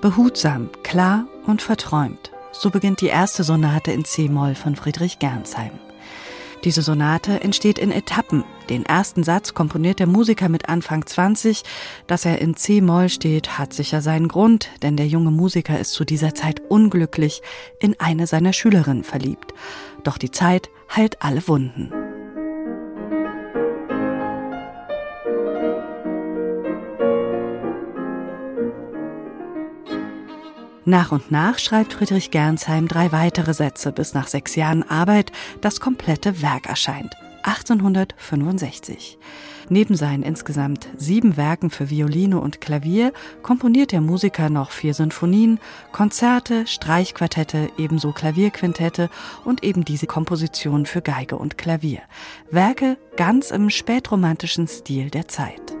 Behutsam, klar und verträumt. So beginnt die erste Sonate in C-Moll von Friedrich Gernsheim. Diese Sonate entsteht in Etappen. Den ersten Satz komponiert der Musiker mit Anfang 20. Dass er in C-Moll steht, hat sicher seinen Grund, denn der junge Musiker ist zu dieser Zeit unglücklich in eine seiner Schülerinnen verliebt. Doch die Zeit heilt alle Wunden. Nach und nach schreibt Friedrich Gernsheim drei weitere Sätze, bis nach sechs Jahren Arbeit das komplette Werk erscheint. 1865. Neben seinen insgesamt sieben Werken für Violine und Klavier komponiert der Musiker noch vier Sinfonien, Konzerte, Streichquartette, ebenso Klavierquintette und eben diese Komposition für Geige und Klavier. Werke ganz im spätromantischen Stil der Zeit.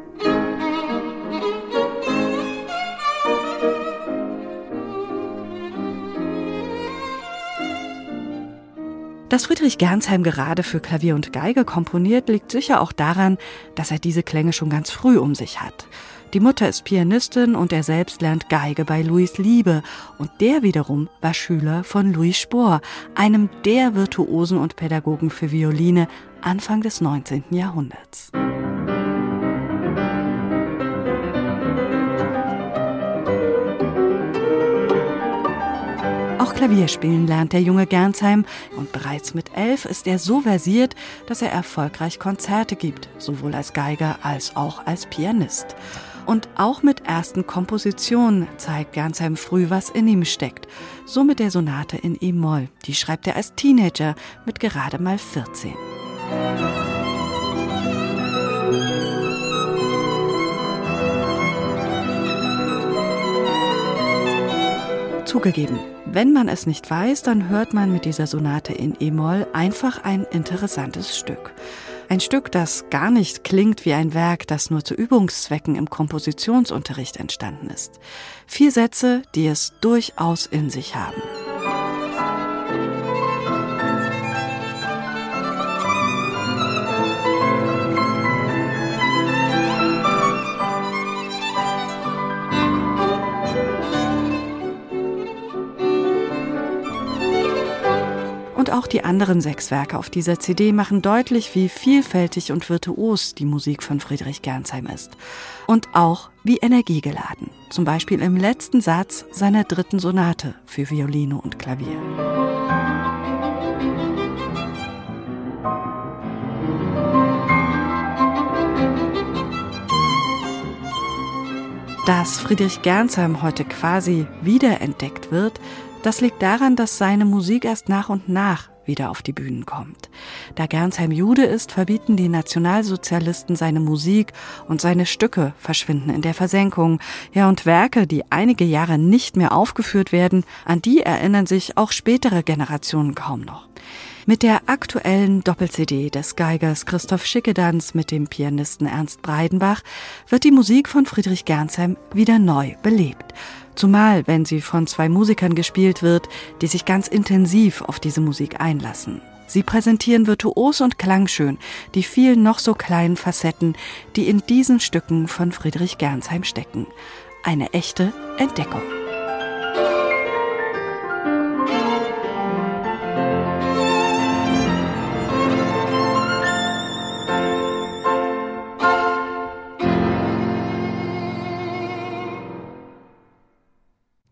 Dass Friedrich Gernsheim gerade für Klavier und Geige komponiert, liegt sicher auch daran, dass er diese Klänge schon ganz früh um sich hat. Die Mutter ist Pianistin und er selbst lernt Geige bei Louis Liebe und der wiederum war Schüler von Louis Spohr, einem der Virtuosen und Pädagogen für Violine Anfang des 19. Jahrhunderts. Klavierspielen lernt der junge Gernsheim und bereits mit elf ist er so versiert, dass er erfolgreich Konzerte gibt, sowohl als Geiger als auch als Pianist. Und auch mit ersten Kompositionen zeigt Gernsheim früh, was in ihm steckt. So mit der Sonate in E-Moll. Die schreibt er als Teenager mit gerade mal 14. Zugegeben, wenn man es nicht weiß, dann hört man mit dieser Sonate in E-Moll einfach ein interessantes Stück. Ein Stück, das gar nicht klingt wie ein Werk, das nur zu Übungszwecken im Kompositionsunterricht entstanden ist. Vier Sätze, die es durchaus in sich haben. Und auch die anderen sechs Werke auf dieser CD machen deutlich, wie vielfältig und virtuos die Musik von Friedrich Gernsheim ist. Und auch wie energiegeladen. Zum Beispiel im letzten Satz seiner dritten Sonate für Violine und Klavier. Dass Friedrich Gernsheim heute quasi wiederentdeckt wird, das liegt daran, dass seine Musik erst nach und nach wieder auf die Bühnen kommt. Da Gernsheim Jude ist, verbieten die Nationalsozialisten seine Musik und seine Stücke verschwinden in der Versenkung. Ja, und Werke, die einige Jahre nicht mehr aufgeführt werden, an die erinnern sich auch spätere Generationen kaum noch. Mit der aktuellen Doppel-CD des Geigers Christoph Schickedanz mit dem Pianisten Ernst Breidenbach wird die Musik von Friedrich Gernsheim wieder neu belebt. Zumal, wenn sie von zwei Musikern gespielt wird, die sich ganz intensiv auf diese Musik einlassen. Sie präsentieren virtuos und klangschön die vielen noch so kleinen Facetten, die in diesen Stücken von Friedrich Gernsheim stecken. Eine echte Entdeckung.